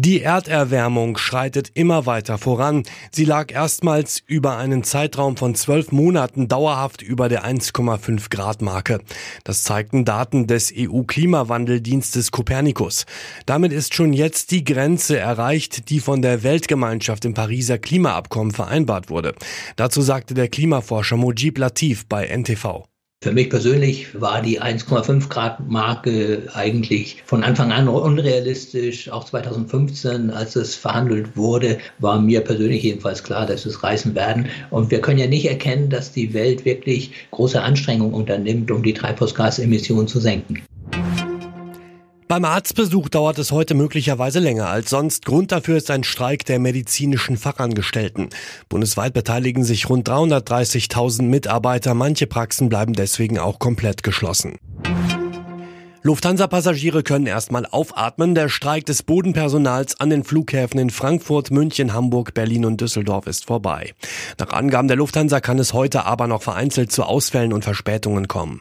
Die Erderwärmung schreitet immer weiter voran. Sie lag erstmals über einen Zeitraum von zwölf Monaten dauerhaft über der 1,5 Grad Marke. Das zeigten Daten des EU-Klimawandeldienstes Copernicus. Damit ist schon jetzt die Grenze erreicht, die von der Weltgemeinschaft im Pariser Klimaabkommen vereinbart wurde. Dazu sagte der Klimaforscher Mojib Latif bei NTV. Für mich persönlich war die 1,5 Grad Marke eigentlich von Anfang an unrealistisch. Auch 2015, als es verhandelt wurde, war mir persönlich jedenfalls klar, dass es reißen werden. Und wir können ja nicht erkennen, dass die Welt wirklich große Anstrengungen unternimmt, um die Treibhausgasemissionen zu senken. Beim Arztbesuch dauert es heute möglicherweise länger als sonst. Grund dafür ist ein Streik der medizinischen Fachangestellten. Bundesweit beteiligen sich rund 330.000 Mitarbeiter. Manche Praxen bleiben deswegen auch komplett geschlossen. Lufthansa-Passagiere können erstmal aufatmen. Der Streik des Bodenpersonals an den Flughäfen in Frankfurt, München, Hamburg, Berlin und Düsseldorf ist vorbei. Nach Angaben der Lufthansa kann es heute aber noch vereinzelt zu Ausfällen und Verspätungen kommen.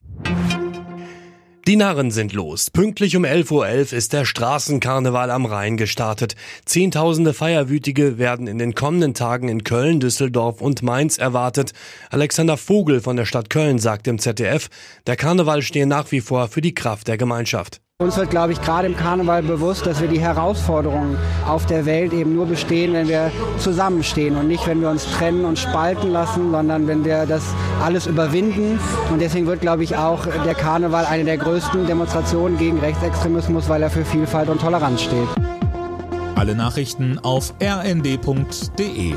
Die Narren sind los. Pünktlich um 11.11 Uhr .11 ist der Straßenkarneval am Rhein gestartet. Zehntausende Feierwütige werden in den kommenden Tagen in Köln, Düsseldorf und Mainz erwartet. Alexander Vogel von der Stadt Köln sagt im ZDF, der Karneval stehe nach wie vor für die Kraft der Gemeinschaft. Uns wird, glaube ich, gerade im Karneval bewusst, dass wir die Herausforderungen auf der Welt eben nur bestehen, wenn wir zusammenstehen und nicht, wenn wir uns trennen und spalten lassen, sondern wenn wir das alles überwinden. Und deswegen wird, glaube ich, auch der Karneval eine der größten Demonstrationen gegen Rechtsextremismus, weil er für Vielfalt und Toleranz steht. Alle Nachrichten auf rnd.de